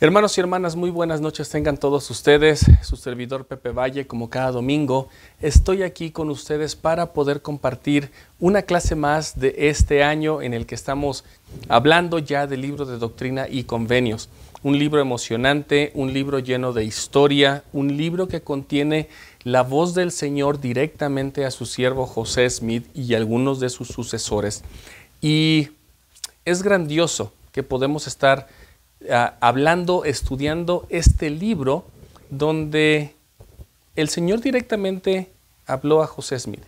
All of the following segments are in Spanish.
Hermanos y hermanas, muy buenas noches tengan todos ustedes. Su servidor Pepe Valle, como cada domingo, estoy aquí con ustedes para poder compartir una clase más de este año en el que estamos hablando ya del libro de doctrina y convenios. Un libro emocionante, un libro lleno de historia, un libro que contiene la voz del Señor directamente a su siervo José Smith y algunos de sus sucesores. Y es grandioso que podemos estar Hablando, estudiando este libro donde el Señor directamente habló a José Smith.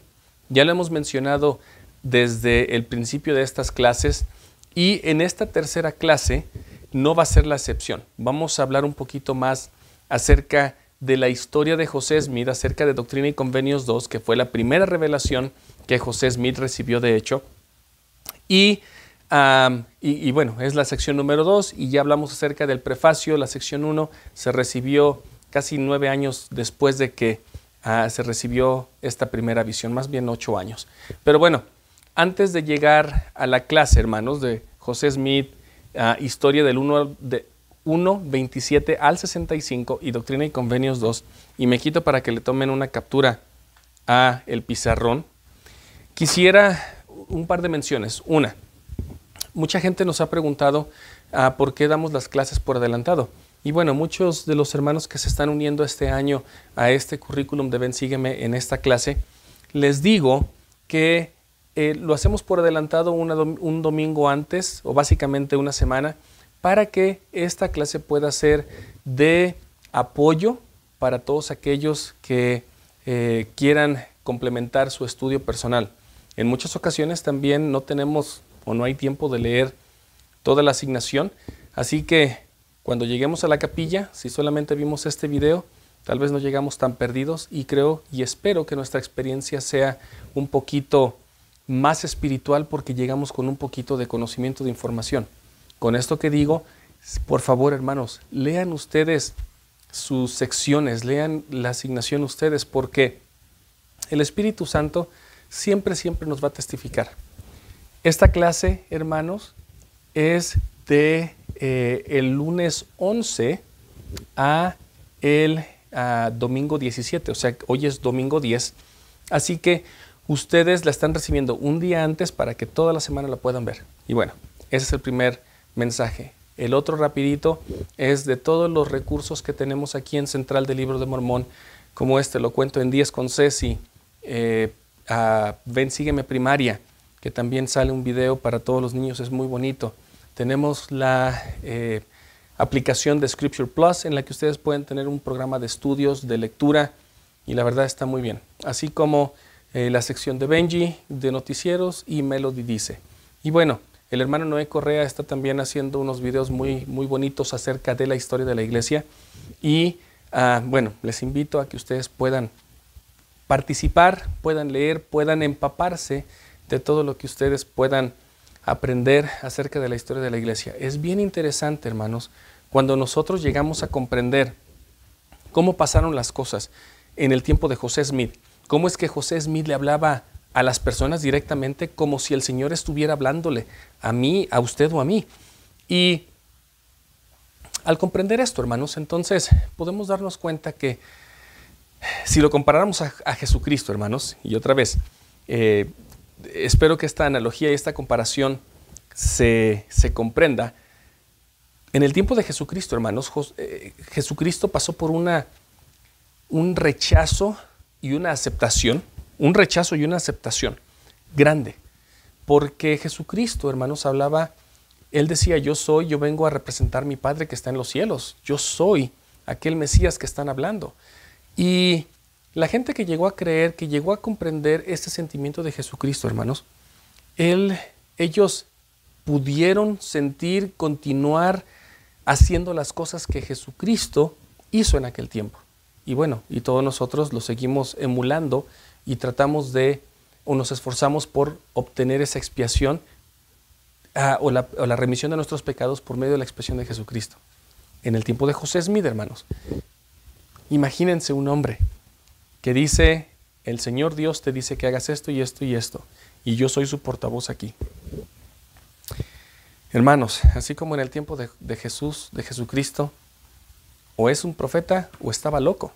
Ya lo hemos mencionado desde el principio de estas clases y en esta tercera clase no va a ser la excepción. Vamos a hablar un poquito más acerca de la historia de José Smith, acerca de Doctrina y Convenios 2, que fue la primera revelación que José Smith recibió de hecho. Y y, bueno, es la sección número 2 y ya hablamos acerca del prefacio. La sección 1 se recibió casi nueve años después de que ah, se recibió esta primera visión, más bien ocho años. Pero bueno, antes de llegar a la clase, hermanos, de José Smith, ah, historia del 1, de 1, 27 al 65 y Doctrina y Convenios 2, y me quito para que le tomen una captura a el pizarrón, quisiera un par de menciones. Una, mucha gente nos ha preguntado ah, por qué damos las clases por adelantado. Y bueno, muchos de los hermanos que se están uniendo este año a este currículum de Ven Sígueme en esta clase, les digo que eh, lo hacemos por adelantado un domingo antes o básicamente una semana para que esta clase pueda ser de apoyo para todos aquellos que eh, quieran complementar su estudio personal. En muchas ocasiones también no tenemos o no hay tiempo de leer toda la asignación. Así que cuando lleguemos a la capilla, si solamente vimos este video, tal vez no llegamos tan perdidos y creo y espero que nuestra experiencia sea un poquito más espiritual porque llegamos con un poquito de conocimiento de información. Con esto que digo, por favor hermanos, lean ustedes sus secciones, lean la asignación ustedes porque el Espíritu Santo siempre, siempre nos va a testificar. Esta clase, hermanos, es de eh, el lunes 11 a el domingo 17, o sea, hoy es domingo 10. Así que ustedes la están recibiendo un día antes para que toda la semana la puedan ver. Y bueno, ese es el primer mensaje. El otro rapidito es de todos los recursos que tenemos aquí en Central del Libro de Mormón, como este, lo cuento en 10 con Ceci, eh, Ven, sígueme primaria, que también sale un video para todos los niños, es muy bonito. Tenemos la eh, aplicación de Scripture Plus en la que ustedes pueden tener un programa de estudios, de lectura, y la verdad está muy bien. Así como eh, la sección de Benji, de noticieros y Melody Dice. Y bueno, el hermano Noé Correa está también haciendo unos videos muy, muy bonitos acerca de la historia de la iglesia. Y ah, bueno, les invito a que ustedes puedan participar, puedan leer, puedan empaparse de todo lo que ustedes puedan aprender acerca de la historia de la iglesia. Es bien interesante, hermanos, cuando nosotros llegamos a comprender cómo pasaron las cosas en el tiempo de José Smith, cómo es que José Smith le hablaba a las personas directamente como si el Señor estuviera hablándole a mí, a usted o a mí. Y al comprender esto, hermanos, entonces podemos darnos cuenta que si lo comparáramos a, Jesucristo, hermanos, y otra vez, eh, espero que esta analogía y esta comparación se, comprenda. En el tiempo de Jesucristo, hermanos, eh, Jesucristo pasó por una, un rechazo y una aceptación, un rechazo y una aceptación grande, porque Jesucristo, hermanos, hablaba, él decía, yo soy, yo vengo a representar a mi Padre que está en los cielos, yo soy aquel Mesías que están hablando. Y la gente que llegó a creer, que llegó a comprender este sentimiento de Jesucristo, hermanos, él, ellos pudieron sentir, continuar haciendo las cosas que Jesucristo hizo en aquel tiempo. Y bueno, y todos nosotros lo seguimos emulando y tratamos de, o nos esforzamos por obtener esa expiación ah, o, la, o la remisión de nuestros pecados por medio de la expresión de Jesucristo. En el tiempo de José Smith, hermanos, imagínense un hombre que dice, el Señor Dios te dice que hagas esto y esto y esto, y yo soy su portavoz aquí. Hermanos, así como en el tiempo de, Jesús, de Jesucristo, o es un profeta o estaba loco.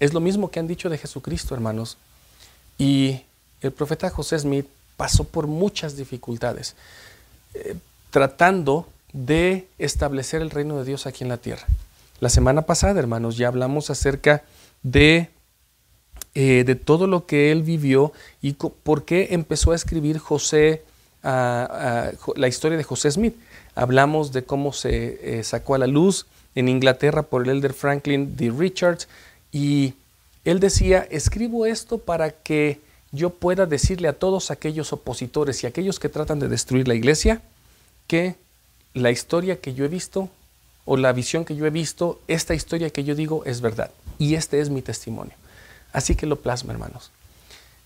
Es lo mismo que han dicho de Jesucristo, hermanos. Y el profeta José Smith pasó por muchas dificultades, eh, tratando de establecer el reino de Dios aquí en la tierra. La semana pasada, hermanos, ya hablamos acerca de, eh, de todo lo que él vivió y por qué empezó a escribir José, la historia de José Smith. Hablamos de cómo se eh, sacó a la luz en Inglaterra por el elder Franklin D. Richards y él decía, escribo esto para que yo pueda decirle a todos aquellos opositores y aquellos que tratan de destruir la iglesia que la historia que yo he visto o la visión que yo he visto, esta historia que yo digo es verdad. Y este es mi testimonio. Así que lo plasma, hermanos.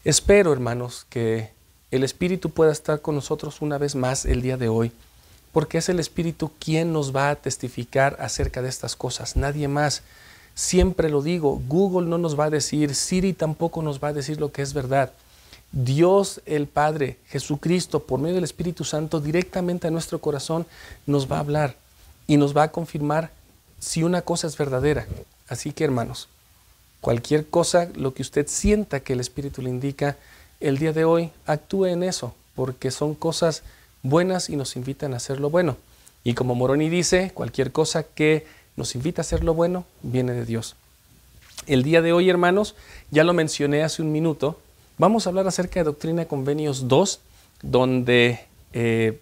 Espero, hermanos, que el Espíritu pueda estar con nosotros una vez más el día de hoy, porque es el Espíritu quien nos va a testificar acerca de estas cosas, nadie más. Siempre lo digo, Google no nos va a decir, Siri tampoco nos va a decir lo que es verdad. Dios el Padre, Jesucristo, por medio del Espíritu Santo, directamente a nuestro corazón nos va a hablar y nos va a confirmar si una cosa es verdadera. Así que hermanos, cualquier cosa, lo que usted sienta que el Espíritu le indica, el día de hoy actúe en eso, porque son cosas buenas y nos invitan a hacer lo bueno. Y como Moroni dice, cualquier cosa que nos invita a hacer lo bueno, viene de Dios. El día de hoy, hermanos, ya lo mencioné hace un minuto, vamos a hablar acerca de Doctrina Convenios 2, donde eh,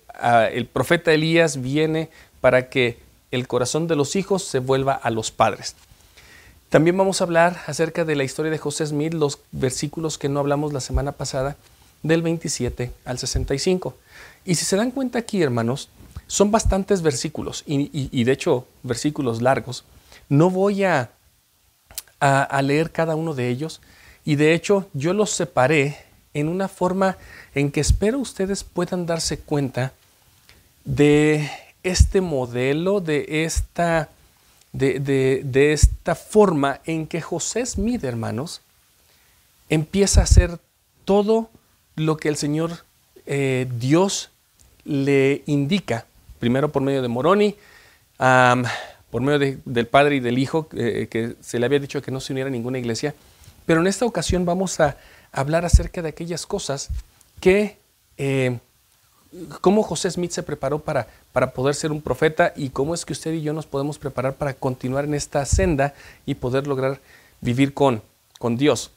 el profeta Elías viene para que el corazón de los hijos se vuelva a los padres. También vamos a hablar acerca de la historia de José Smith, los versículos que no hablamos la semana pasada, del 27 al 65. Y si se dan cuenta aquí, hermanos, son bastantes versículos y, de hecho versículos largos. No voy a, a, leer cada uno de ellos y de hecho yo los separé en una forma en que espero ustedes puedan darse cuenta de este modelo, de esta, de, de, esta forma en que José Smith, hermanos, empieza a hacer todo lo que el Señor eh, Dios le indica primero por medio de Moroni, por medio del Padre y del Hijo, eh, que se le había dicho que no se uniera a ninguna iglesia. Pero en esta ocasión vamos a hablar acerca de aquellas cosas que, eh, cómo José Smith se preparó para, para poder ser un profeta y cómo es que usted y yo nos podemos preparar para continuar en esta senda y poder lograr vivir con, con Dios.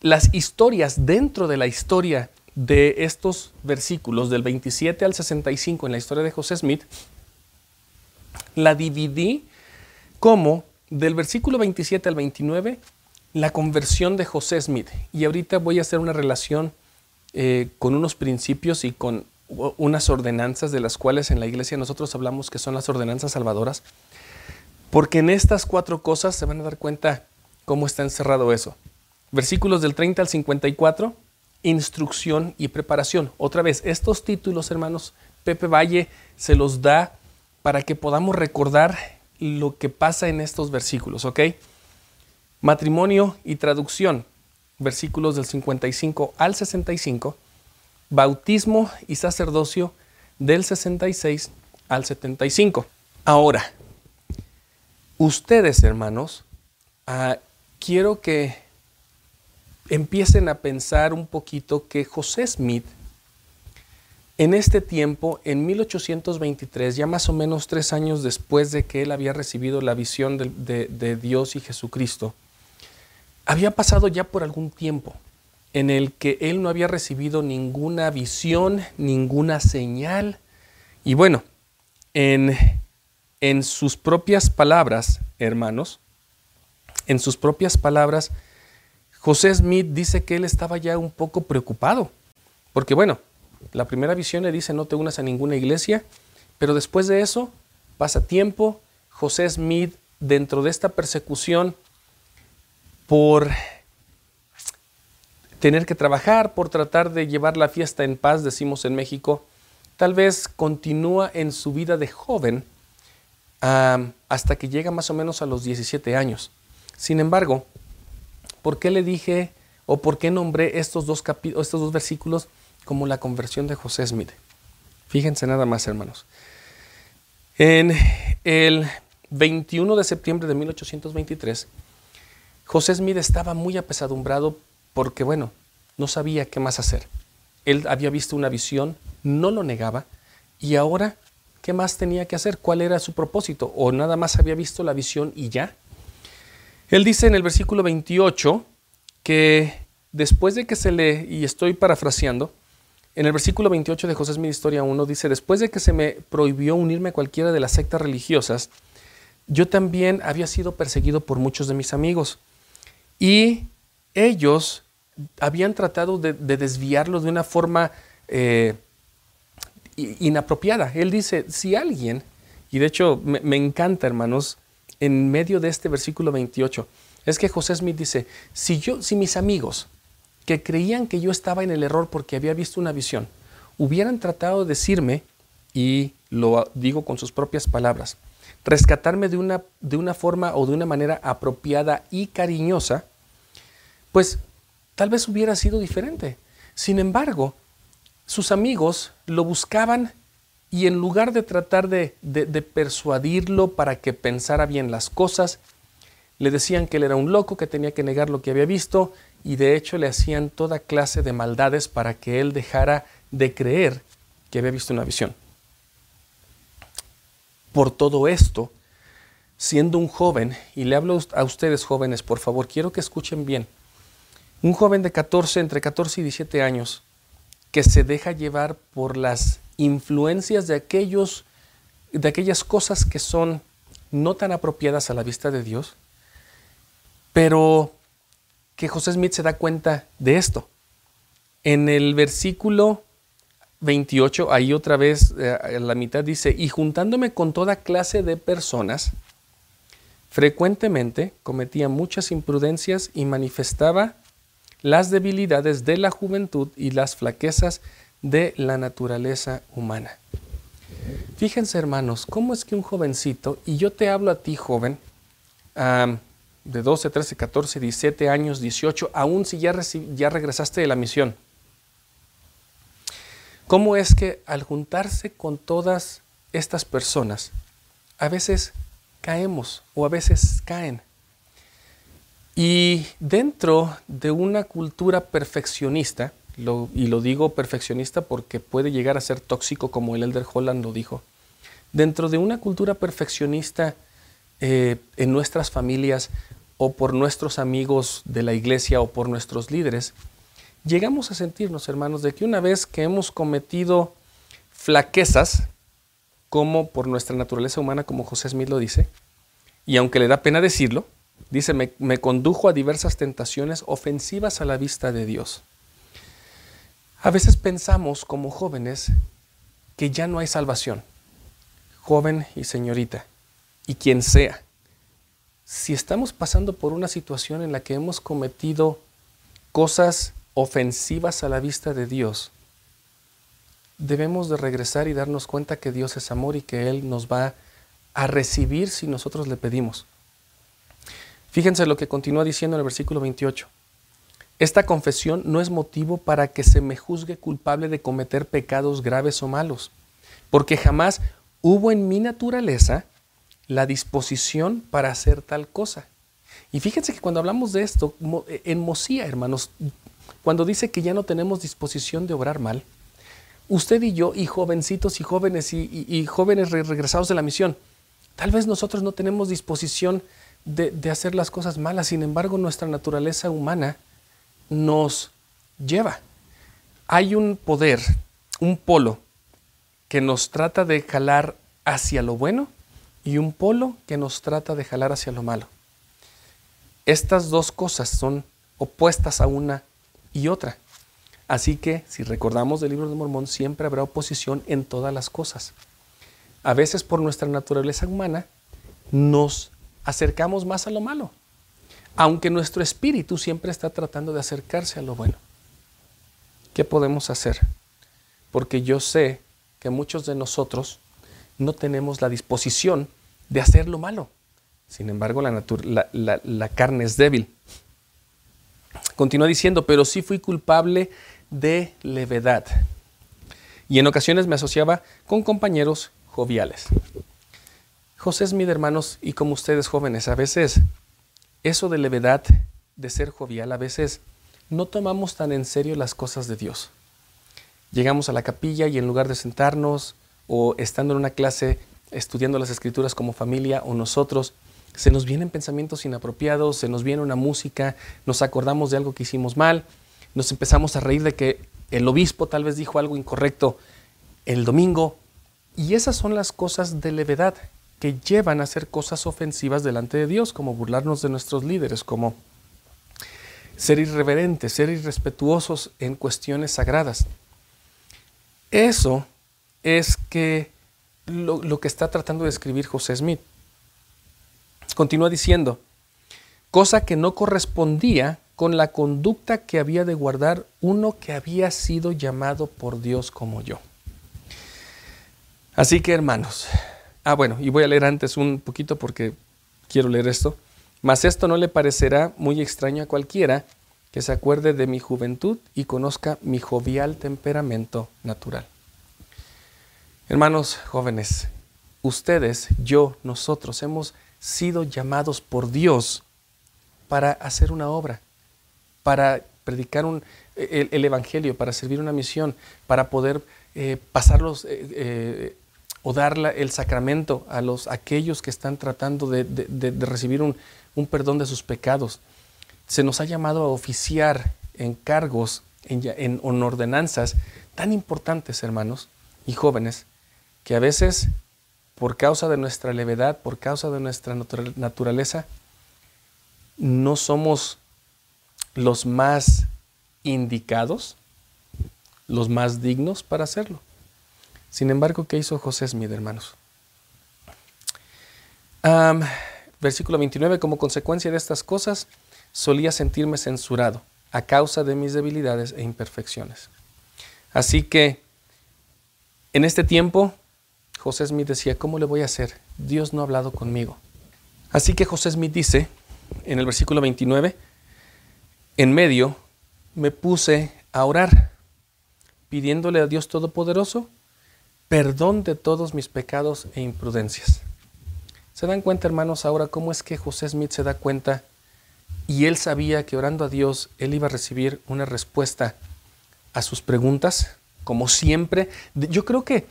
Las historias dentro de la historia de estos versículos del 27 al 65 en la historia de José Smith, la dividí como del versículo 27 al 29 la conversión de José Smith. Y ahorita voy a hacer una relación eh, con unos principios y con unas ordenanzas de las cuales en la iglesia nosotros hablamos que son las ordenanzas salvadoras, porque en estas cuatro cosas se van a dar cuenta cómo está encerrado eso. Versículos del 30 al 54 instrucción y preparación. Otra vez, estos títulos, hermanos, Pepe Valle se los da para que podamos recordar lo que pasa en estos versículos, ¿ok? Matrimonio y traducción, versículos del 55 al 65. Bautismo y sacerdocio del 66 al 75. Ahora, ustedes, hermanos, ah, quiero que empiecen a pensar un poquito que José Smith, en este tiempo, en 1823, ya más o menos tres años después de que él había recibido la visión de, de Dios y Jesucristo, había pasado ya por algún tiempo en el que él no había recibido ninguna visión, ninguna señal. Y bueno, en, en sus propias palabras, hermanos, en sus propias palabras, José Smith dice que él estaba ya un poco preocupado, porque bueno, la primera visión le dice no te unas a ninguna iglesia, pero después de eso pasa tiempo, José Smith dentro de esta persecución por tener que trabajar, por tratar de llevar la fiesta en paz, decimos en México, tal vez continúa en su vida de joven hasta que llega más o menos a los 17 años. Sin embargo, ¿Por qué le dije o por qué nombré estos dos, estos dos versículos como la conversión de José Smith? Fíjense nada más, hermanos. En el 21 de septiembre de 1823, José Smith estaba muy apesadumbrado porque, bueno, no sabía qué más hacer. Él había visto una visión, no lo negaba, y ahora, ¿qué más tenía que hacer? ¿Cuál era su propósito? ¿O nada más había visto la visión y ya? Él dice en el versículo 28 que después de que se le, y estoy parafraseando, en el versículo 28 de José Smith Historia 1 dice, después de que se me prohibió unirme a cualquiera de las sectas religiosas, yo también había sido perseguido por muchos de mis amigos. Y ellos habían tratado de, desviarlo de una forma eh, inapropiada. Él dice, si alguien, y de hecho me, me encanta, hermanos, en medio de este versículo 28, es que José Smith dice, si yo, si mis amigos que creían que yo estaba en el error porque había visto una visión, hubieran tratado de decirme, y lo digo con sus propias palabras, rescatarme de una, de una forma o de una manera apropiada y cariñosa, pues tal vez hubiera sido diferente. Sin embargo, sus amigos lo buscaban y en lugar de tratar de, persuadirlo para que pensara bien las cosas, le decían que él era un loco, que tenía que negar lo que había visto y de hecho le hacían toda clase de maldades para que él dejara de creer que había visto una visión. Por todo esto, siendo un joven, y le hablo a ustedes jóvenes, por favor, quiero que escuchen bien, un joven de 14, entre 14 y 17 años, que se deja llevar por las influencias de aquellos de aquellas cosas que son no tan apropiadas a la vista de Dios, pero que José Smith se da cuenta de esto. En el versículo 28, ahí otra vez eh, en la mitad dice, y juntándome con toda clase de personas, frecuentemente cometía muchas imprudencias y manifestaba las debilidades de la juventud y las flaquezas de la naturaleza humana. Fíjense hermanos, ¿cómo es que un jovencito, y yo te hablo a ti joven, de 12, 13, 14, 17 años, 18, aún si ya, ya regresaste de la misión. ¿Cómo es que al juntarse con todas estas personas, a veces caemos o a veces caen? Y dentro de una cultura perfeccionista, y lo digo perfeccionista porque puede llegar a ser tóxico como el Elder Holland lo dijo, dentro de una cultura perfeccionista eh, en nuestras familias o por nuestros amigos de la iglesia o por nuestros líderes, llegamos a sentirnos, hermanos, de que una vez que hemos cometido flaquezas, como por nuestra naturaleza humana, como José Smith lo dice, y aunque le da pena decirlo, dice, me, condujo a diversas tentaciones ofensivas a la vista de Dios. A veces pensamos como jóvenes que ya no hay salvación, joven y señorita, y quien sea si estamos pasando por una situación en la que hemos cometido cosas ofensivas a la vista de Dios, debemos de regresar y darnos cuenta que Dios es amor y que Él nos va a recibir si nosotros le pedimos. Fíjense lo que continúa diciendo en el versículo 28. Esta confesión no es motivo para que se me juzgue culpable de cometer pecados graves o malos, porque jamás hubo en mi naturaleza la disposición para hacer tal cosa. Y fíjense que cuando hablamos de esto, eh, en Mosía, hermanos, cuando dice que ya no tenemos disposición de obrar mal, usted y yo, y jovencitos y jóvenes y, jóvenes regresados de la misión, tal vez nosotros no tenemos disposición de, hacer las cosas malas, sin embargo nuestra naturaleza humana nos lleva. Hay un poder, un polo, que nos trata de jalar hacia lo bueno y un polo que nos trata de jalar hacia lo malo. Estas dos cosas son opuestas a una y otra. Así que, si recordamos del libro de Mormón, siempre habrá oposición en todas las cosas. A veces por nuestra naturaleza humana nos acercamos más a lo malo, aunque nuestro espíritu siempre está tratando de acercarse a lo bueno. ¿Qué podemos hacer? Porque yo sé que muchos de nosotros no tenemos la disposición de hacer lo malo. Sin embargo, la, la, carne es débil. Continúa diciendo, pero sí fui culpable de levedad. y en ocasiones me asociaba con compañeros joviales. José Smith, hermanos, y como ustedes jóvenes, a veces eso de levedad, de ser jovial, a veces no tomamos tan en serio las cosas de Dios. Llegamos a la capilla y en lugar de sentarnos o estando en una clase estudiando las escrituras como familia o nosotros, se nos vienen pensamientos inapropiados, se nos viene una música, nos acordamos de algo que hicimos mal, nos empezamos a reír de que el obispo tal vez dijo algo incorrecto el domingo. Y esas son las cosas de levedad que llevan a hacer cosas ofensivas delante de Dios, como burlarnos de nuestros líderes, como ser irreverentes, ser irrespetuosos en cuestiones sagradas. Eso es que lo, lo que está tratando de escribir José Smith. Continúa diciendo, cosa que no correspondía con la conducta que había de guardar uno que había sido llamado por Dios como yo. Así que hermanos, ah bueno, y voy a leer antes un poquito porque quiero leer esto, mas esto no le parecerá muy extraño a cualquiera que se acuerde de mi juventud y conozca mi jovial temperamento natural. Hermanos jóvenes, ustedes, yo, nosotros hemos sido llamados por Dios para hacer una obra, para predicar un, el, Evangelio, para servir una misión, para poder eh, pasarlos eh, eh, o dar el sacramento a los, aquellos que están tratando de, recibir un, perdón de sus pecados. Se nos ha llamado a oficiar en cargos, en, en ordenanzas tan importantes, hermanos y jóvenes, que a veces por causa de nuestra levedad, por causa de nuestra naturaleza, no somos los más indicados, los más dignos para hacerlo. Sin embargo, ¿qué hizo José Smith, hermanos? versículo 29, como consecuencia de estas cosas, solía sentirme censurado a causa de mis debilidades e imperfecciones. Así que en este tiempo José Smith decía, ¿cómo le voy a hacer? Dios no ha hablado conmigo. Así que José Smith dice, en el versículo 29, en medio me puse a orar, pidiéndole a Dios Todopoderoso perdón de todos mis pecados e imprudencias. ¿Se dan cuenta, hermanos, ahora cómo es que José Smith se da cuenta y él sabía que orando a Dios, él iba a recibir una respuesta a sus preguntas, como siempre? Yo creo que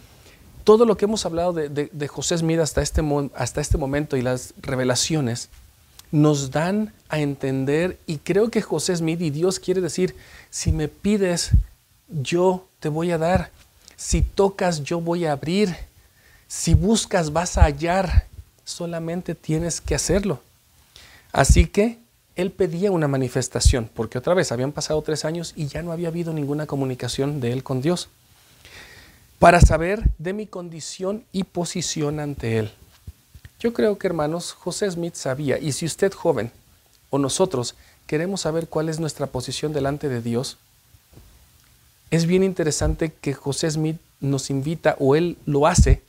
todo lo que hemos hablado de, José Smith hasta este, hasta este momento y las revelaciones nos dan a entender y creo que José Smith y Dios quiere decir, si me pides, yo te voy a dar. Si tocas, yo voy a abrir. Si buscas, vas a hallar. Solamente tienes que hacerlo. Así que él pedía una manifestación, porque otra vez habían pasado tres años y ya no había habido ninguna comunicación de él con Dios para saber de mi condición y posición ante Él. Yo creo que, hermanos, José Smith sabía, y si usted joven o nosotros queremos saber cuál es nuestra posición delante de Dios, es bien interesante que José Smith nos invita, o él lo hace,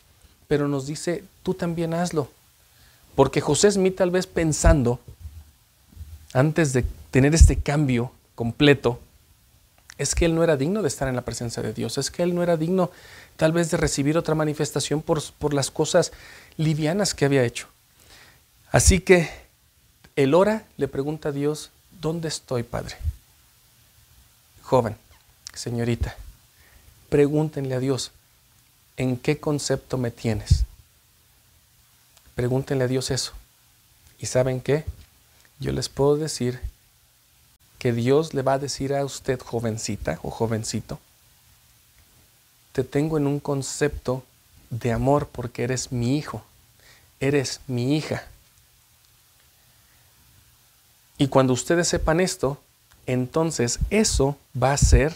pero nos dice, tú también hazlo. Porque José Smith tal vez pensando, antes de tener este cambio completo, es que él no era digno de estar en la presencia de Dios, es que él no era digno tal vez de recibir otra manifestación por, por las cosas livianas que había hecho. Así que el ora le pregunta a Dios, ¿dónde estoy, Padre? Joven, señorita, pregúntenle a Dios, ¿en qué concepto me tienes? Pregúntenle a Dios eso. ¿Y saben qué? Yo les puedo decir que Dios le va a decir a usted, jovencita o jovencito, te tengo en un concepto de amor porque eres mi hijo, eres mi hija. Y cuando ustedes sepan esto, entonces eso va a ser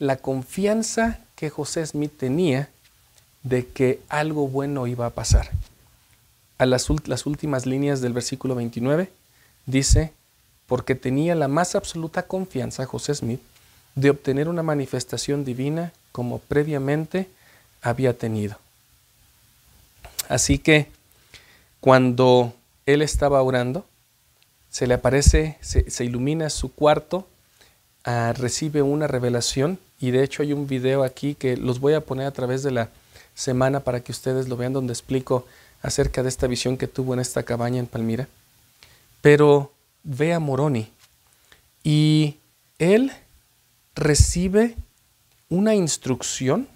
la confianza que José Smith tenía de que algo bueno iba a pasar. A las, las últimas líneas del versículo 29 dice, porque tenía la más absoluta confianza, José Smith, de obtener una manifestación divina como previamente había tenido. Así que cuando él estaba orando, se le aparece, se, ilumina su cuarto, ah, recibe una revelación y de hecho hay un video aquí que los voy a poner a través de la semana para que ustedes lo vean donde explico acerca de esta visión que tuvo en esta cabaña en Palmira. Pero ve a Moroni y él recibe una instrucción,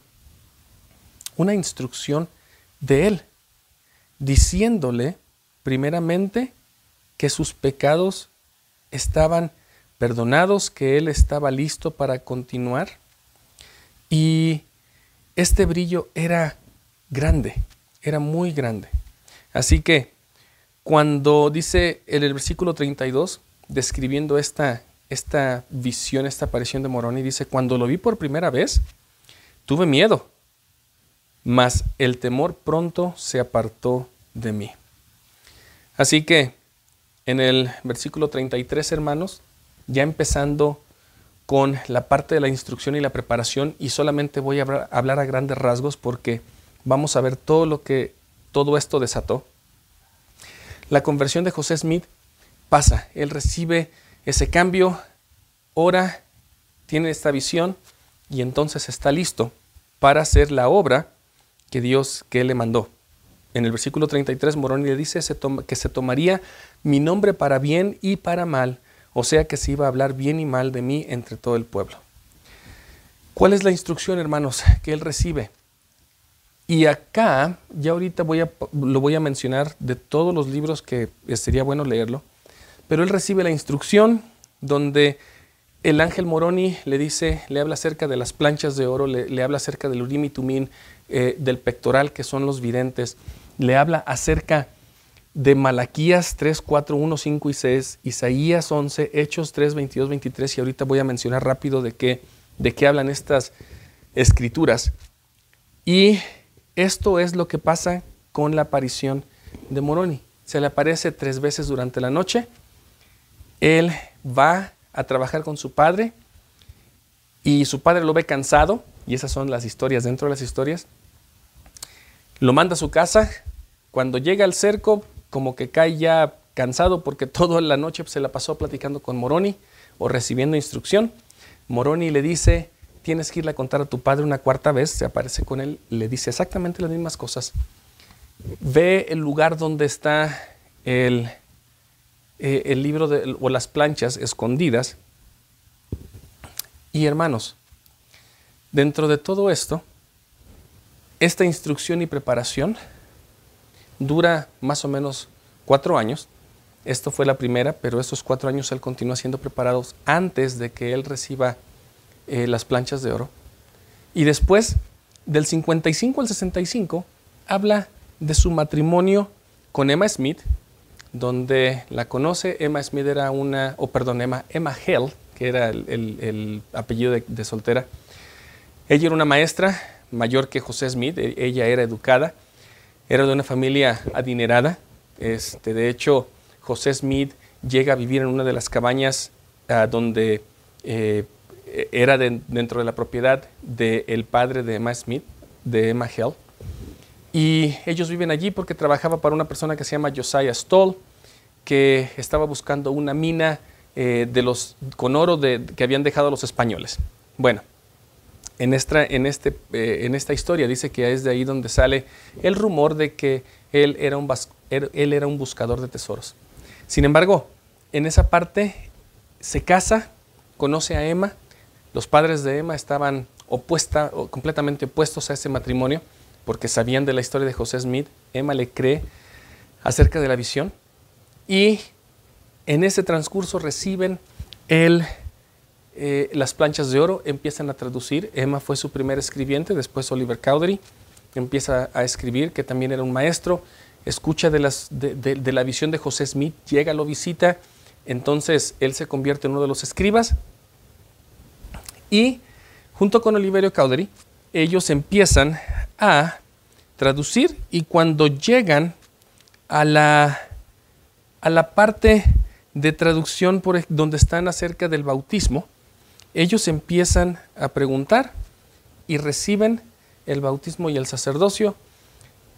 una instrucción de él, diciéndole primeramente que sus pecados estaban perdonados, que él estaba listo para continuar. Y este brillo era grande, era muy grande. Así que cuando dice en el versículo 32, describiendo esta, esta visión, esta aparición de Moroni, dice, cuando lo vi por primera vez, tuve miedo, mas el temor pronto se apartó de mí. Así que en el versículo 33, hermanos, ya empezando con la parte de la instrucción y la preparación, y solamente voy a hablar a grandes rasgos porque vamos a ver todo lo que todo esto desató. La conversión de José Smith pasa, él recibe ese cambio, ora, tiene esta visión y entonces está listo para hacer la obra que Dios que le mandó. En el versículo 33 Moroni le dice que se tomaría mi nombre para bien y para mal, o sea que se iba a hablar bien y mal de mí entre todo el pueblo. ¿Cuál es la instrucción, hermanos, que él recibe? Y acá, ya ahorita lo voy a mencionar de todos los libros que sería bueno leerlo, pero él recibe la instrucción donde el ángel Moroni le dice, le habla acerca de las planchas de oro, le, habla acerca del urim y tumín, eh, del pectoral, que son los videntes, le habla acerca de Malaquías 3, 4, 1, 5 y 6, Isaías 11, Hechos 3, 22, 23, y ahorita voy a mencionar rápido de qué, de qué hablan estas escrituras. Y esto es lo que pasa con la aparición de Moroni. Se le aparece tres veces durante la noche. Él va a trabajar con su padre y su padre lo ve cansado, y esas son las historias dentro de las historias. Lo manda a su casa. Cuando llega al cerco, como que cae ya cansado porque toda la noche se la pasó platicando con Moroni o recibiendo instrucción. Moroni le dice, tienes que irle a contar a tu padre una cuarta vez, se aparece con él, le dice exactamente las mismas cosas. Ve el lugar donde está el, eh, el libro o las planchas escondidas. Y hermanos, dentro de todo esto, esta instrucción y preparación dura más o menos cuatro años. Esto fue la primera, pero estos cuatro años él continúa siendo preparado antes de que él reciba eh, las planchas de oro. Y después, del 55 al 65, habla de su matrimonio con Emma Smith, donde la conoce. Emma Smith era una, o perdón, Emma, Emma Hell, que era el, apellido de, de soltera. Ella era una maestra mayor que José Smith, e, ella era educada era de una familia adinerada. Este, de hecho, José Smith llega a vivir en una de las cabañas ah, donde eh, era dentro de la propiedad del padre de Emma Smith, de Emma Hell. Y ellos viven allí porque trabajaba para una persona que se llama Josiah Stoll, que estaba buscando una mina eh, de los, con oro de, que habían dejado los españoles. Bueno, en esta, en, este, eh, en esta historia dice que es de ahí donde sale el rumor de que él era, un er, él era un buscador de tesoros. Sin embargo, en esa parte se casa, conoce a Emma, los padres de Emma estaban opuesta, completamente opuestos a ese matrimonio porque sabían de la historia de José Smith. Emma le cree acerca de la visión y en ese transcurso reciben el eh, las planchas de oro empiezan a traducir. Emma fue su primer escribiente, después Oliver Cowdery empieza a escribir, que también era un maestro, escucha de, la visión de José Smith, llega, lo visita, entonces él se convierte en uno de los escribas. Y junto con Oliverio Cowdery, ellos empiezan a traducir y cuando llegan a la, a la parte de traducción por, donde están acerca del bautismo, ellos empiezan a preguntar y reciben el bautismo y el sacerdocio,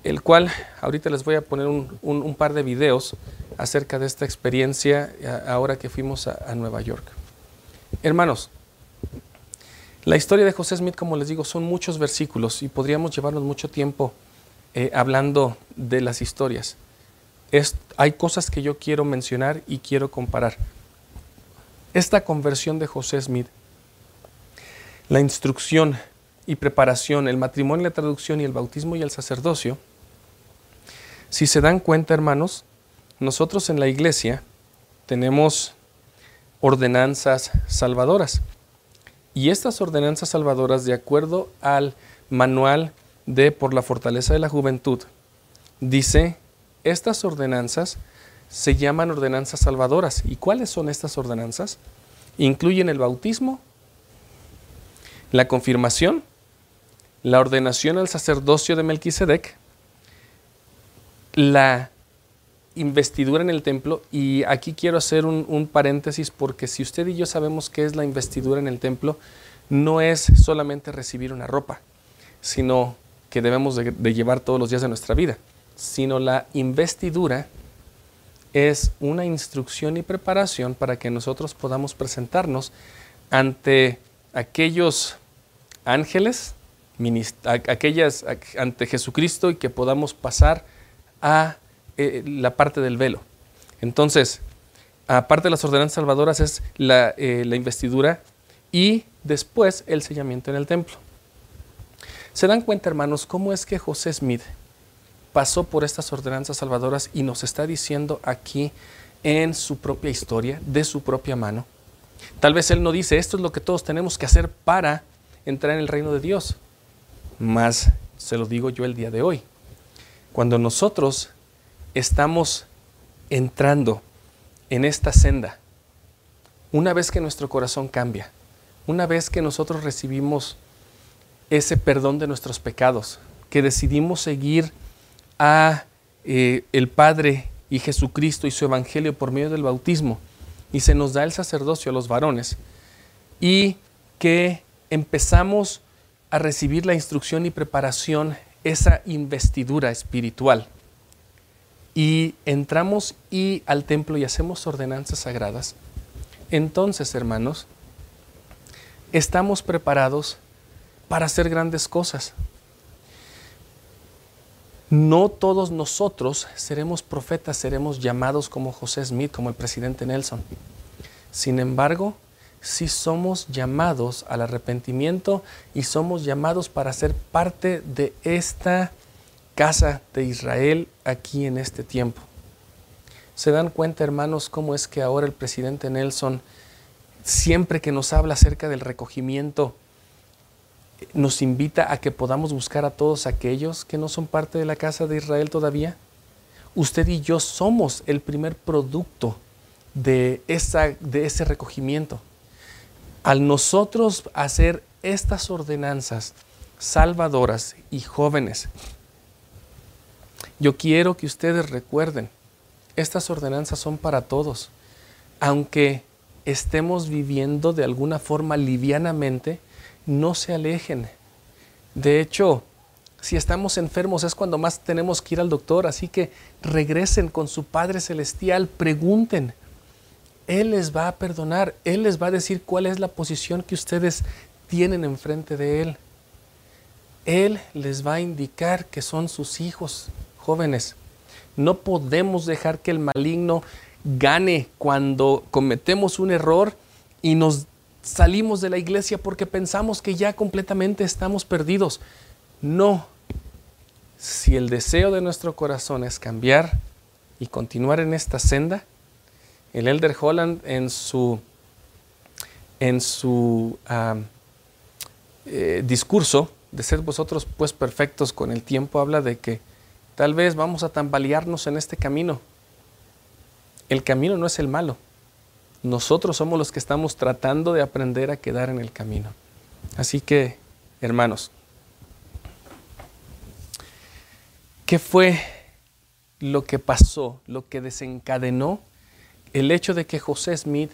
el cual ahorita les voy a poner un, par de videos acerca de esta experiencia ahora que fuimos a, Nueva York. Hermanos, La historia de José Smith, como les digo, son muchos versículos y podríamos llevarnos mucho tiempo eh, hablando de las historias. hay cosas que yo quiero mencionar y quiero comparar. Esta conversión de José Smith, la instrucción y preparación, el matrimonio, la traducción y el bautismo y el sacerdocio, si se dan cuenta, hermanos, nosotros en la iglesia tenemos ordenanzas salvadoras. Y estas ordenanzas salvadoras, de acuerdo al manual de Por la Fortaleza de la Juventud, dice, estas ordenanzas se llaman ordenanzas salvadoras. ¿Y cuáles son estas ordenanzas? Incluyen el bautismo, la confirmación, la ordenación al sacerdocio de Melquisedec, la investidura en el templo, y aquí quiero hacer un, paréntesis porque si usted y yo sabemos qué es la investidura en el templo, no es solamente recibir una ropa, sino que debemos de, llevar todos los días de nuestra vida, sino la investidura es una instrucción y preparación para que nosotros podamos presentarnos ante aquellos ángeles, aquellas ante Jesucristo y que podamos pasar a eh, la parte del velo. Entonces, aparte de las ordenanzas salvadoras es eh, la investidura y después el sellamiento en el templo. ¿Se dan cuenta, hermanos, cómo es que José Smith pasó por estas ordenanzas salvadoras y nos está diciendo aquí en su propia historia, de su propia mano? Tal vez él no dice, esto es lo que todos tenemos que hacer para entrar en el reino de Dios. Más se lo digo yo el día de hoy. Cuando nosotros estamos entrando en esta senda, una vez que nuestro corazón cambia, una vez que nosotros recibimos ese perdón de nuestros pecados, que decidimos seguir a eh, el Padre y Jesucristo y su Evangelio por medio del bautismo, y se nos da el sacerdocio a los varones, y que empezamos a recibir la instrucción y preparación, esa investidura espiritual. Y entramos y al templo y hacemos ordenanzas sagradas. Entonces, hermanos, estamos preparados para hacer grandes cosas. No todos nosotros seremos profetas, seremos llamados como José Smith, como el presidente Nelson. Sin embargo, si somos llamados al arrepentimiento y somos llamados para ser parte de esta casa de Israel aquí en este tiempo. ¿Se dan cuenta, hermanos, cómo es que ahora el presidente Nelson, siempre que nos habla acerca del recogimiento, nos invita a que podamos buscar a todos aquellos que no son parte de la casa de Israel todavía? Usted y yo somos el primer producto de, esa, de ese recogimiento al nosotros hacer estas ordenanzas salvadoras y jóvenes, yo quiero que ustedes recuerden, estas ordenanzas son para todos, aunque estemos viviendo de alguna forma livianamente, no se alejen. De hecho, si estamos enfermos es cuando más tenemos que ir al doctor, así que regresen con su Padre Celestial, pregunten, él les va a perdonar, Él les va a decir cuál es la posición que ustedes tienen enfrente de Él. Él les va a indicar que son sus hijos jóvenes. No podemos dejar que el maligno gane cuando cometemos un error y nos salimos de la iglesia porque pensamos que ya completamente estamos perdidos. No. Si el deseo de nuestro corazón es cambiar y continuar en esta senda, el Elder Holland en su, en su eh, discurso de ser vosotros pues perfectos con el tiempo habla de que tal vez vamos a tambalearnos en este camino. El camino no es el malo. Nosotros somos los que estamos tratando de aprender a quedar en el camino. Así que, hermanos, ¿qué fue lo que pasó, lo que desencadenó el hecho de que José Smith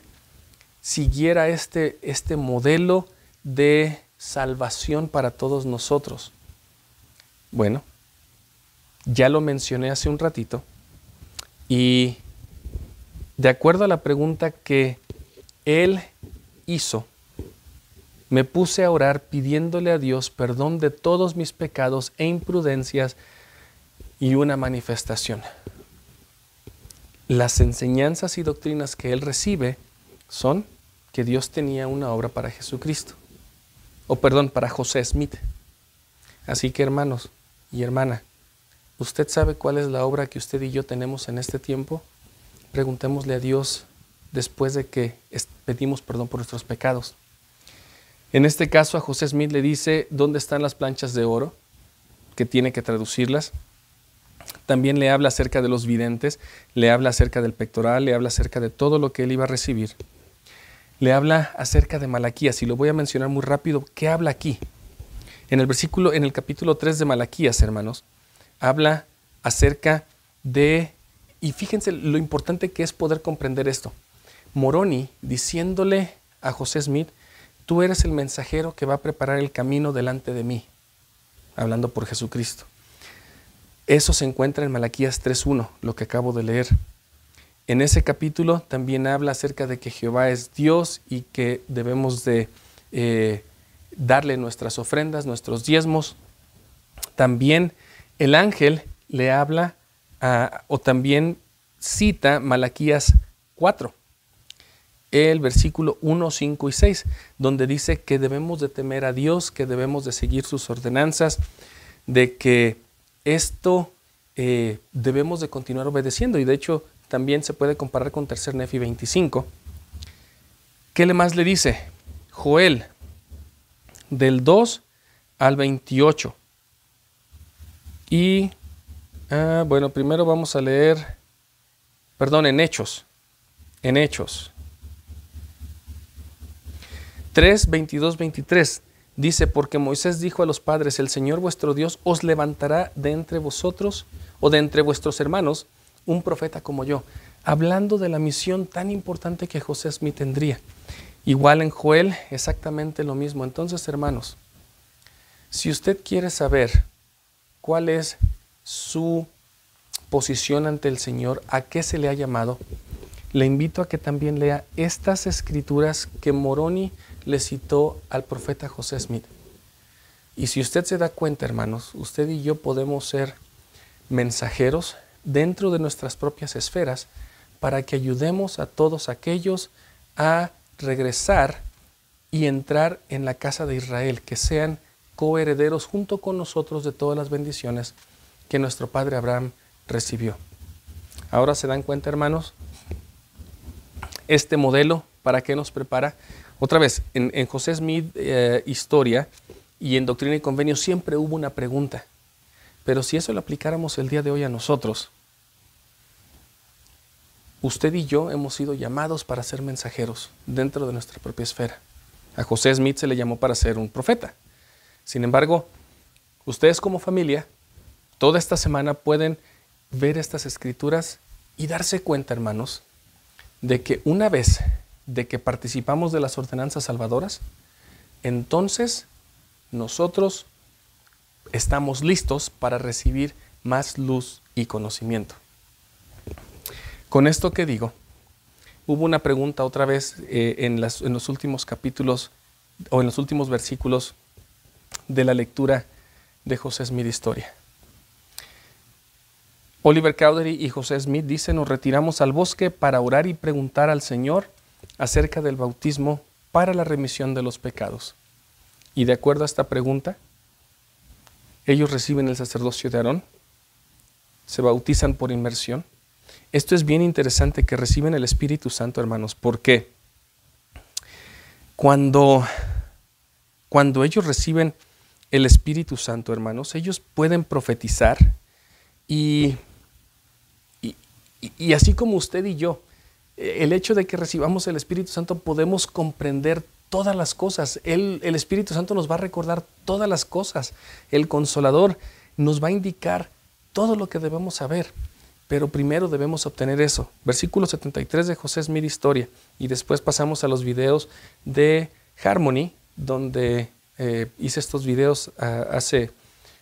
siguiera este, este modelo de salvación para todos nosotros. Bueno, ya lo mencioné hace un ratito y de acuerdo a la pregunta que él hizo, me puse a orar pidiéndole a Dios perdón de todos mis pecados e imprudencias y una manifestación. Las enseñanzas y doctrinas que él recibe son que Dios tenía una obra para Jesucristo, o perdón, para José Smith. Así que hermanos y hermana, ¿usted sabe cuál es la obra que usted y yo tenemos en este tiempo? Preguntémosle a Dios después de que pedimos perdón por nuestros pecados. En este caso a José Smith le dice dónde están las planchas de oro, que tiene que traducirlas. También le habla acerca de los videntes, le habla acerca del pectoral, le habla acerca de todo lo que él iba a recibir. Le habla acerca de Malaquías y lo voy a mencionar muy rápido. ¿Qué habla aquí? En el versículo, en el capítulo 3 de Malaquías, hermanos, habla acerca de, y fíjense lo importante que es poder comprender esto. Moroni diciéndole a José Smith, tú eres el mensajero que va a preparar el camino delante de mí, hablando por Jesucristo. Eso se encuentra en Malaquías 3.1, lo que acabo de leer. En ese capítulo también habla acerca de que Jehová es Dios y que debemos de eh, darle nuestras ofrendas, nuestros diezmos. También el ángel le habla o también cita Malaquías 4 el versículo 1, 5 y 6, donde dice que debemos de temer a Dios, que debemos de seguir sus ordenanzas, de que esto eh, debemos de continuar obedeciendo. Y de hecho también se puede comparar con Tercer Nefi 25. ¿Qué le más le dice? Joel, del 2 al 28. Y, ah, bueno, primero vamos a leer, perdón, en Hechos, en Hechos. 3, 22, 23 dice, porque Moisés dijo a los padres, el Señor vuestro Dios os levantará de entre vosotros o de entre vuestros hermanos un profeta como yo, hablando de la misión tan importante que José Smith tendría. Igual en Joel, exactamente lo mismo. Entonces, hermanos, si usted quiere saber cuál es su posición ante el Señor, a qué se le ha llamado, le invito a que también lea estas escrituras que Moroni le citó al profeta José Smith. Y si usted se da cuenta, hermanos, usted y yo podemos ser mensajeros dentro de nuestras propias esferas para que ayudemos a todos aquellos a regresar y entrar en la casa de Israel, que sean coherederos junto con nosotros de todas las bendiciones que nuestro padre Abraham recibió. Ahora se dan cuenta, hermanos, este modelo, ¿para qué nos prepara? Otra vez, en, José Smith eh, Historia y en Doctrina y Convenio siempre hubo una pregunta. Pero si eso lo aplicáramos el día de hoy a nosotros, usted y yo hemos sido llamados para ser mensajeros dentro de nuestra propia esfera. A José Smith se le llamó para ser un profeta. Sin embargo, ustedes como familia, toda esta semana pueden ver estas escrituras y darse cuenta, hermanos, de que una vez de que participamos de las ordenanzas salvadoras, entonces nosotros estamos listos para recibir más luz y conocimiento. Con esto que digo, hubo una pregunta otra vez eh, en, en los últimos capítulos o en los últimos versículos de la lectura de José Smith Historia. Oliver Cowdery y José Smith dicen, nos retiramos al bosque para orar y preguntar al Señor acerca del bautismo para la remisión de los pecados. Y de acuerdo a esta pregunta, ellos reciben el sacerdocio de Aarón, se bautizan por inmersión. Esto es bien interesante que reciben el Espíritu Santo, hermanos, porque cuando, cuando ellos reciben el Espíritu Santo, hermanos, ellos pueden profetizar y, y, así como usted y yo, el hecho de que recibamos el Espíritu Santo podemos comprender todas las cosas. el Espíritu Santo nos va a recordar todas las cosas. El consolador nos va a indicar todo lo que debemos saber. Pero primero debemos obtener eso. Versículo 73 de José Smith Historia. Y después pasamos a los videos de Harmony, donde eh, hice estos videos ah, hace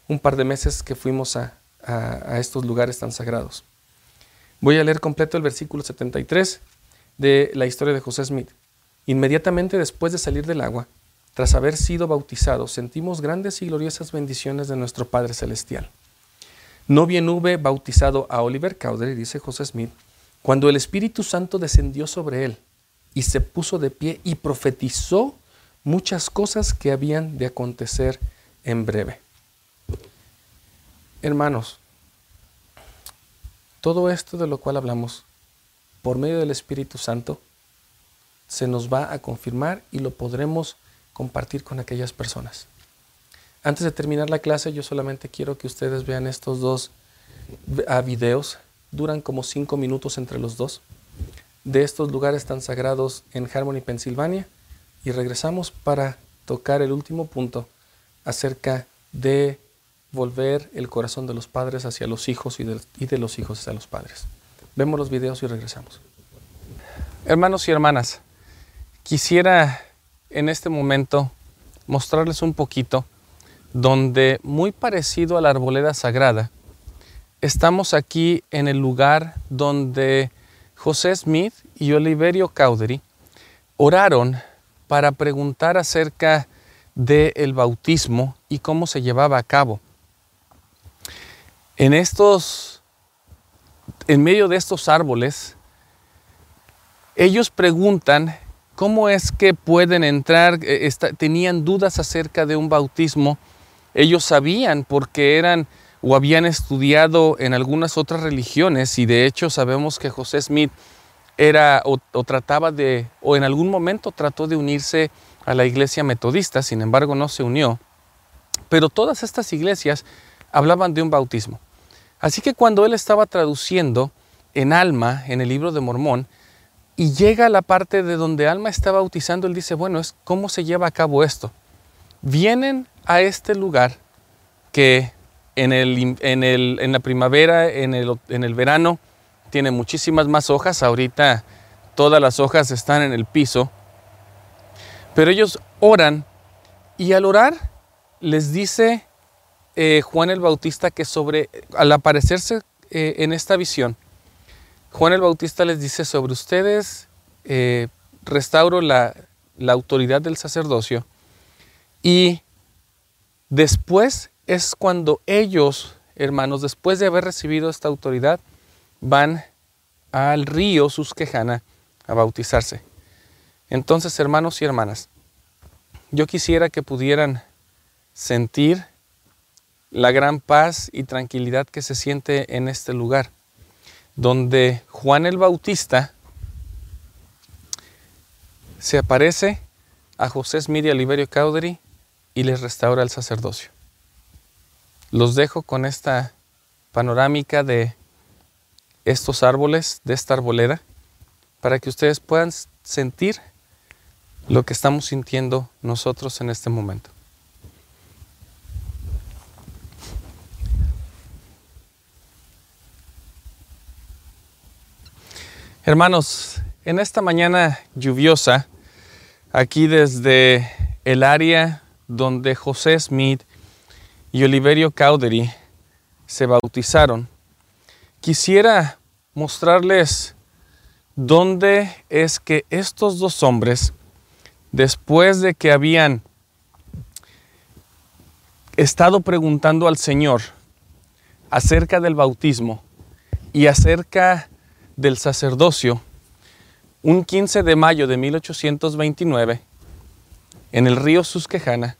un par de meses que fuimos a estos lugares tan sagrados. Voy a leer completo el versículo 73 de la historia de José Smith. Inmediatamente después de salir del agua, tras haber sido bautizados, sentimos grandes y gloriosas bendiciones de nuestro Padre Celestial. No bien hube bautizado a Oliver Cowdery, dice José Smith, cuando el Espíritu Santo descendió sobre él y se puso de pie y profetizó muchas cosas que habían de acontecer en breve. Hermanos, todo esto de lo cual hablamos por medio del Espíritu Santo se nos va a confirmar y lo podremos compartir con aquellas personas. Antes de terminar la clase, yo solamente quiero que ustedes vean estos dos ah, videos. Duran como cinco minutos entre los dos. De estos lugares tan sagrados en Harmony, Pensilvania. Y regresamos para tocar el último punto acerca de volver el corazón de los padres hacia los hijos y de, de los hijos hacia los padres. Vemos los videos y regresamos. Hermanos y hermanas, quisiera en este momento mostrarles un poquito donde muy parecido a la arboleda sagrada, estamos aquí en el lugar donde José Smith y Oliverio Cowdery oraron para preguntar acerca del bautismo y cómo se llevaba a cabo. En estos, en medio de estos árboles, ellos preguntan cómo es que pueden entrar, eh, tenían dudas acerca de un bautismo ellos sabían porque eran o habían estudiado en algunas otras religiones y de hecho sabemos que José Smith era o, trataba de, o en algún momento trató de unirse a la iglesia metodista, sin embargo no se unió. Pero todas estas iglesias hablaban de un bautismo. Así que cuando él estaba traduciendo en Alma, en el libro de Mormón, y llega a la parte de donde Alma está bautizando, él dice, bueno, es cómo se lleva a cabo esto. Vienen a este lugar que en, el, en, el, en la primavera, en el, en el verano, tiene muchísimas más hojas. Ahorita todas las hojas están en el piso. Pero ellos oran y al orar les dice eh, Juan el Bautista que sobre, al aparecerse eh, en esta visión, Juan el Bautista les dice sobre ustedes eh, restauro la, la autoridad del sacerdocio y Después es cuando ellos, hermanos, después de haber recibido esta autoridad, van al río Susquejana a bautizarse. Entonces, hermanos y hermanas, yo quisiera que pudieran sentir la gran paz y tranquilidad que se siente en este lugar, donde Juan el Bautista se aparece a José Smith y a Cowdery y les restaura el sacerdocio. Los dejo con esta panorámica de estos árboles, de esta arboleda, para que ustedes puedan sentir lo que estamos sintiendo nosotros en este momento. Hermanos, en esta mañana lluviosa, aquí desde el área donde José Smith y Oliverio Cowdery se bautizaron, quisiera mostrarles dónde es que estos dos hombres, después de que habían estado preguntando al Señor acerca del bautismo y acerca del sacerdocio, un 15 de mayo de 1829, en el río Susquehanna,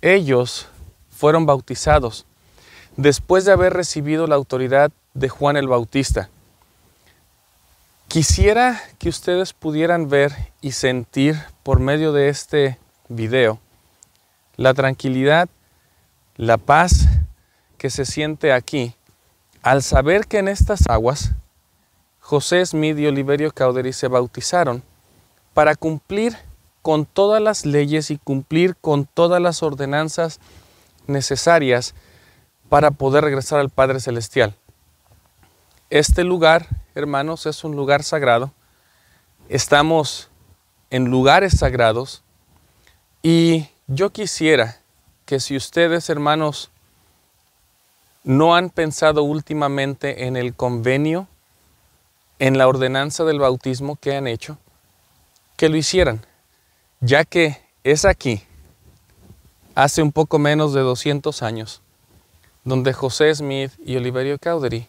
ellos fueron bautizados después de haber recibido la autoridad de Juan el Bautista. Quisiera que ustedes pudieran ver y sentir por medio de este video la tranquilidad, la paz que se siente aquí al saber que en estas aguas José Smith y Oliverio Cowdery se bautizaron para cumplir con todas las leyes y cumplir con todas las ordenanzas necesarias para poder regresar al Padre Celestial. Este lugar, hermanos, es un lugar sagrado. Estamos en lugares sagrados y yo quisiera que si ustedes, hermanos, no han pensado últimamente en el convenio, en la ordenanza del bautismo que han hecho, que lo hicieran ya que es aquí, hace un poco menos de 200 años, donde José Smith y Oliverio Cowdery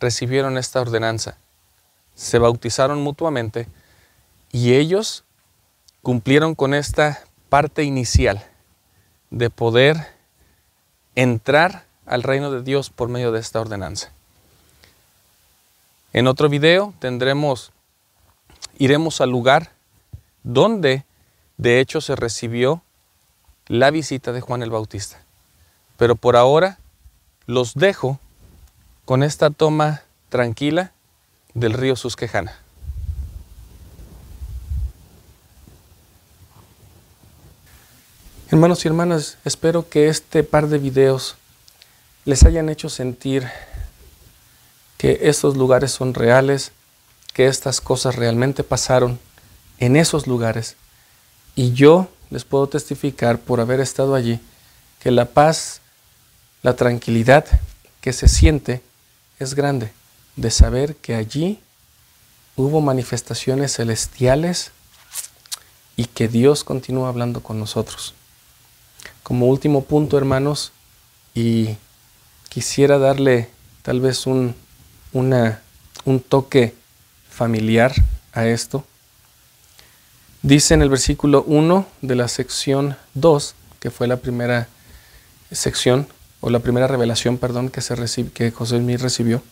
recibieron esta ordenanza. Se bautizaron mutuamente y ellos cumplieron con esta parte inicial de poder entrar al reino de Dios por medio de esta ordenanza. En otro video tendremos, iremos al lugar donde de hecho se recibió la visita de Juan el Bautista. Pero por ahora los dejo con esta toma tranquila del río Susquejana. Hermanos y hermanas, espero que este par de videos les hayan hecho sentir que estos lugares son reales, que estas cosas realmente pasaron en esos lugares. Y yo les puedo testificar por haber estado allí que la paz, la tranquilidad que se siente es grande de saber que allí hubo manifestaciones celestiales y que Dios continúa hablando con nosotros. Como último punto, hermanos, y quisiera darle tal vez un, un toque familiar a esto. Dice en el versículo 1 de la sección 2, que fue la primera sección, o la primera revelación, perdón, que, se que José Smith recibió,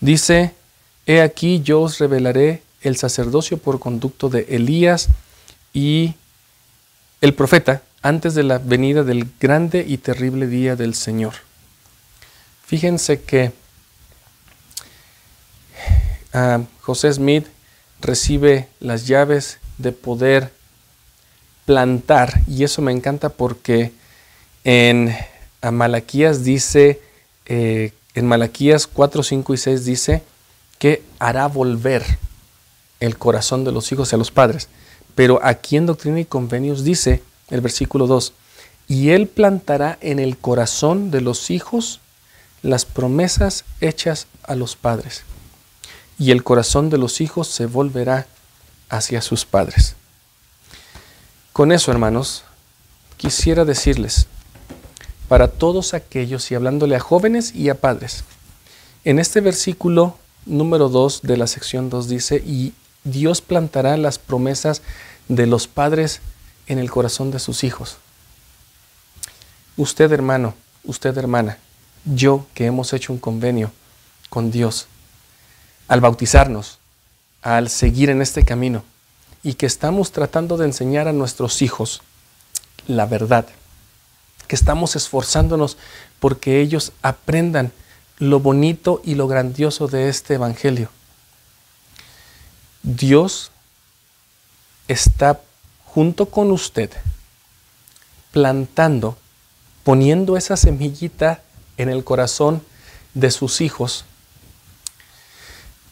dice, He aquí yo os revelaré el sacerdocio por conducto de Elías y el profeta, antes de la venida del grande y terrible día del Señor. Fíjense que ah, José Smith recibe las llaves de poder plantar, y eso me encanta porque en Malaquías dice, eh, en Malaquías 4, 5 y 6 dice que hará volver el corazón de los hijos a los padres. Pero aquí en Doctrina y Convenios dice el versículo 2, y él plantará en el corazón de los hijos las promesas hechas a los padres, y el corazón de los hijos se volverá hacia sus padres. Con eso, hermanos, quisiera decirles, para todos aquellos, y hablándole a jóvenes y a padres, en este versículo número 2 de la sección 2 dice, y Dios plantará las promesas de los padres en el corazón de sus hijos. Usted hermano, usted hermana, yo que hemos hecho un convenio con Dios, al bautizarnos, al seguir en este camino, y que estamos tratando de enseñar a nuestros hijos la verdad, que estamos esforzándonos porque ellos aprendan lo bonito y lo grandioso de este Evangelio. Dios está junto con usted, plantando, poniendo esa semillita en el corazón de sus hijos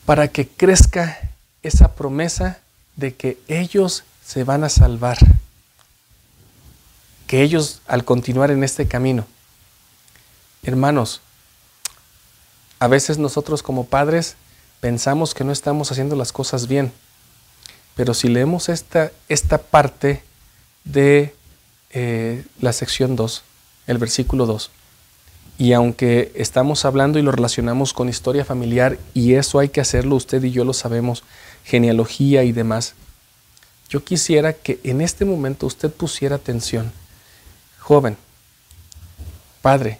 para que crezca esa promesa de que ellos se van a salvar, que ellos al continuar en este camino. Hermanos, a veces nosotros como padres pensamos que no estamos haciendo las cosas bien. Pero si leemos esta, esta parte de eh, la sección 2, el versículo 2, y aunque estamos hablando y lo relacionamos con historia familiar, y eso hay que hacerlo, usted y yo lo sabemos, genealogía y demás, yo quisiera que en este momento usted pusiera atención. Joven, padre,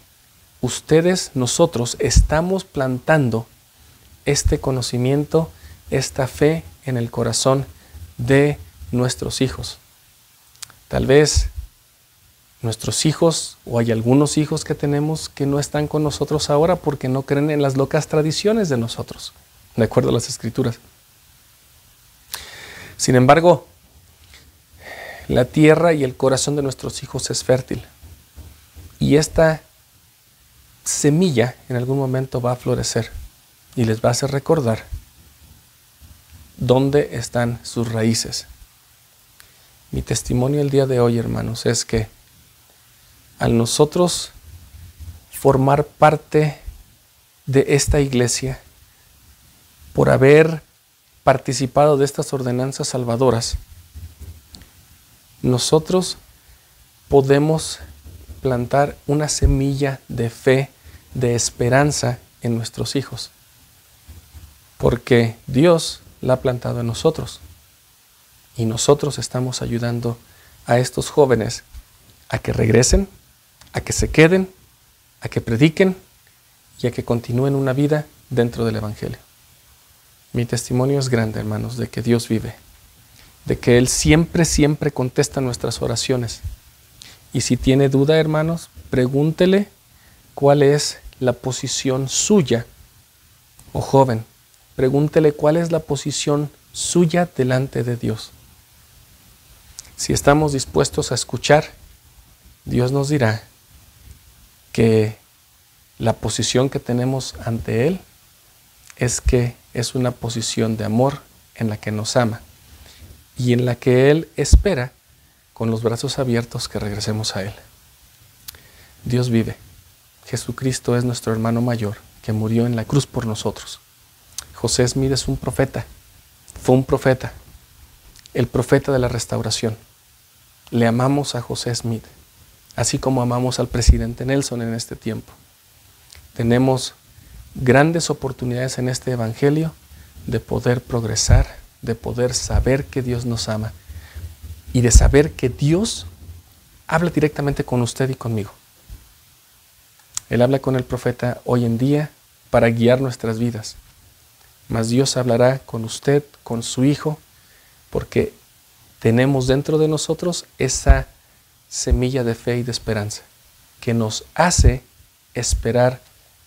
ustedes, nosotros, estamos plantando este conocimiento, esta fe en el corazón de nuestros hijos. Tal vez nuestros hijos o hay algunos hijos que tenemos que no están con nosotros ahora porque no creen en las locas tradiciones de nosotros, de acuerdo a las escrituras. Sin embargo, la tierra y el corazón de nuestros hijos es fértil. Y esta semilla en algún momento va a florecer y les va a hacer recordar dónde están sus raíces. Mi testimonio el día de hoy, hermanos, es que al nosotros formar parte de esta iglesia, por haber participado de estas ordenanzas salvadoras, nosotros podemos plantar una semilla de fe, de esperanza en nuestros hijos. Porque Dios la ha plantado en nosotros. Y nosotros estamos ayudando a estos jóvenes a que regresen, a que se queden, a que prediquen y a que continúen una vida dentro del Evangelio. Mi testimonio es grande, hermanos, de que Dios vive, de que Él siempre, siempre contesta nuestras oraciones. Y si tiene duda, hermanos, pregúntele cuál es la posición suya, o joven, pregúntele cuál es la posición suya delante de Dios. Si estamos dispuestos a escuchar, Dios nos dirá que la posición que tenemos ante Él es que es una posición de amor en la que nos ama y en la que Él espera con los brazos abiertos que regresemos a Él. Dios vive. Jesucristo es nuestro hermano mayor que murió en la cruz por nosotros. José Smith es un profeta, fue un profeta, el profeta de la restauración. Le amamos a José Smith, así como amamos al presidente Nelson en este tiempo. Tenemos grandes oportunidades en este Evangelio de poder progresar, de poder saber que Dios nos ama y de saber que Dios habla directamente con usted y conmigo. Él habla con el profeta hoy en día para guiar nuestras vidas. Mas Dios hablará con usted, con su Hijo, porque tenemos dentro de nosotros esa semilla de fe y de esperanza que nos hace esperar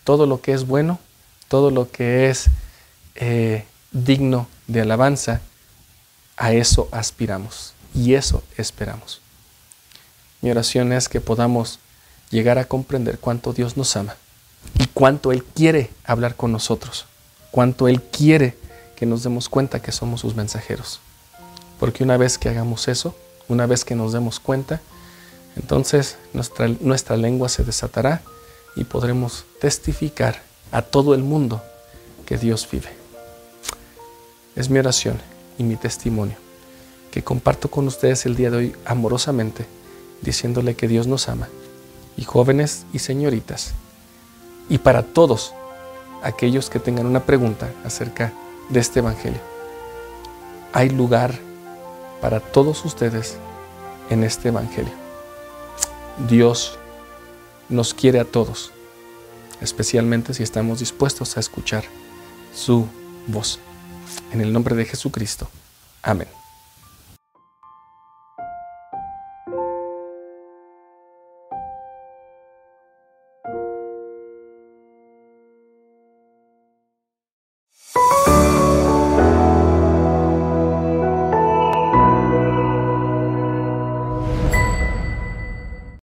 todo lo que es bueno, todo lo que es eh, digno de alabanza, a eso aspiramos y eso esperamos. Mi oración es que podamos llegar a comprender cuánto Dios nos ama y cuánto Él quiere hablar con nosotros, cuánto Él quiere que nos demos cuenta que somos sus mensajeros. Porque una vez que hagamos eso, una vez que nos demos cuenta, entonces nuestra, lengua se desatará y podremos testificar a todo el mundo que Dios vive. Es mi oración y mi testimonio que comparto con ustedes el día de hoy amorosamente, diciéndole que Dios nos ama, y jóvenes y señoritas, y para todos aquellos que tengan una pregunta acerca de este Evangelio. Hay lugar para todos ustedes en este Evangelio. Dios nos quiere a todos, especialmente si estamos dispuestos a escuchar su voz. En el nombre de Jesucristo. Amén.